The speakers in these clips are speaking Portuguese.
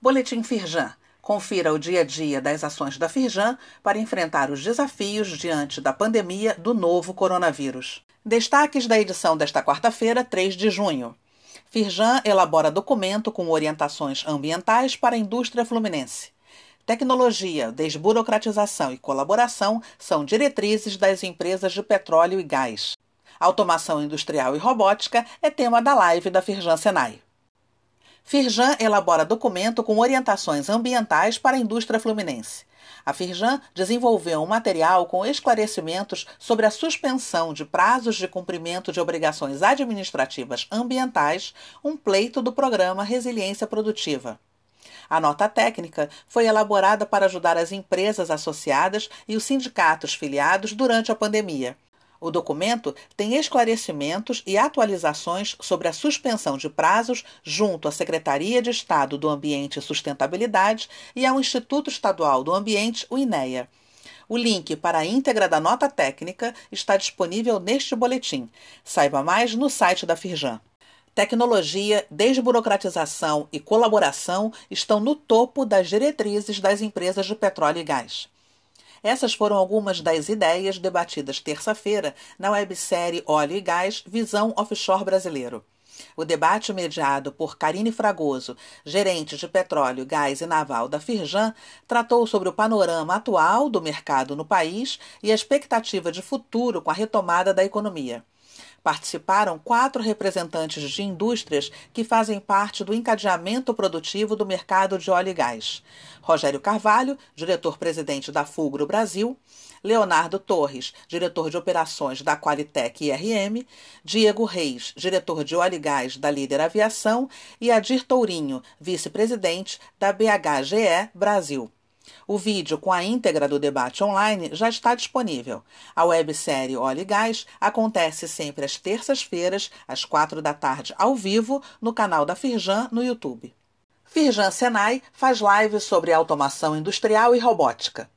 Boletim Firjan. Confira o dia a dia das ações da Firjan para enfrentar os desafios diante da pandemia do novo coronavírus. Destaques da edição desta quarta-feira, 3 de junho. Firjan elabora documento com orientações ambientais para a indústria fluminense. Tecnologia, desburocratização e colaboração são diretrizes das empresas de petróleo e gás. Automação industrial e robótica é tema da live da Firjan Senai. Firjan elabora documento com orientações ambientais para a indústria fluminense. A Firjan desenvolveu um material com esclarecimentos sobre a suspensão de prazos de cumprimento de obrigações administrativas ambientais, um pleito do programa Resiliência Produtiva. A nota técnica foi elaborada para ajudar as empresas associadas e os sindicatos filiados durante a pandemia. O documento tem esclarecimentos e atualizações sobre a suspensão de prazos junto à Secretaria de Estado do Ambiente e Sustentabilidade e ao Instituto Estadual do Ambiente, o INEA. O link para a íntegra da nota técnica está disponível neste boletim. Saiba mais no site da Firjan. Tecnologia, desburocratização e colaboração estão no topo das diretrizes das empresas de petróleo e gás. Essas foram algumas das ideias debatidas terça-feira na websérie Óleo e Gás Visão Offshore Brasileiro. O debate mediado por Karine Fragoso, gerente de petróleo, gás e naval da Firjan, tratou sobre o panorama atual do mercado no país e a expectativa de futuro com a retomada da economia. Participaram quatro representantes de indústrias que fazem parte do encadeamento produtivo do mercado de óleo e gás. Rogério Carvalho, diretor-presidente da Fulgro Brasil, Leonardo Torres, diretor de operações da Qualitec IRM, Diego Reis, diretor de óleo e gás da Líder Aviação e Adir Tourinho, vice-presidente da BHGE Brasil. O vídeo com a íntegra do debate online já está disponível. A websérie Óleo e Gás acontece sempre às terças-feiras, às quatro da tarde, ao vivo, no canal da Firjan no YouTube. Firjan Senai faz live sobre automação industrial e robótica.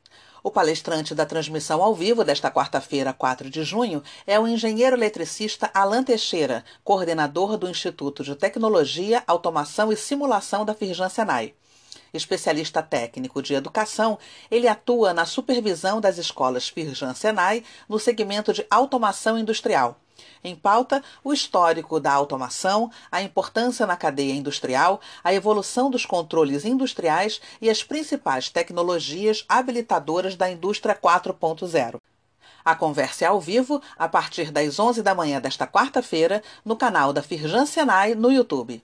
O palestrante da transmissão ao vivo desta quarta-feira, 4 de junho, é o engenheiro eletricista Alan Teixeira, coordenador do Instituto de Tecnologia, Automação e Simulação da Firjan Senai. Especialista técnico de educação, ele atua na supervisão das escolas Firjan Senai no segmento de automação industrial. Em pauta, o histórico da automação, a importância na cadeia industrial, a evolução dos controles industriais e as principais tecnologias habilitadoras da indústria 4.0. A conversa é ao vivo a partir das 11 da manhã desta quarta-feira no canal da Firjan Senai no YouTube.